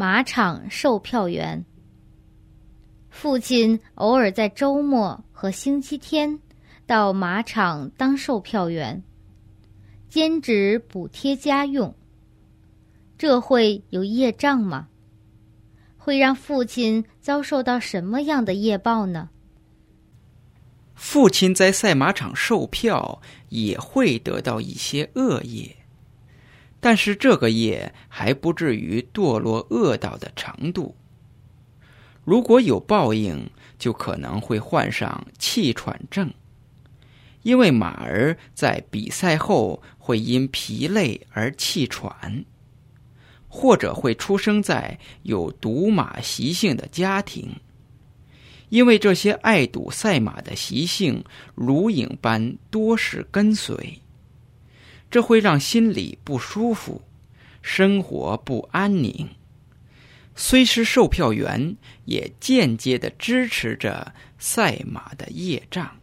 马场售票员。父亲偶尔在周末和星期天到马场当售票员，兼职补贴家用。这会有业障吗？会让父亲遭受到什么样的业报呢？父亲在赛马场售票也会得到一些恶业，但是这个业还不至于堕落恶道的程度。如果有报应，就可能会患上气喘症，因为马儿在比赛后会因疲累而气喘。或者会出生在有赌马习性的家庭，因为这些爱赌赛马的习性如影般多是跟随，这会让心里不舒服，生活不安宁。虽是售票员，也间接的支持着赛马的业障。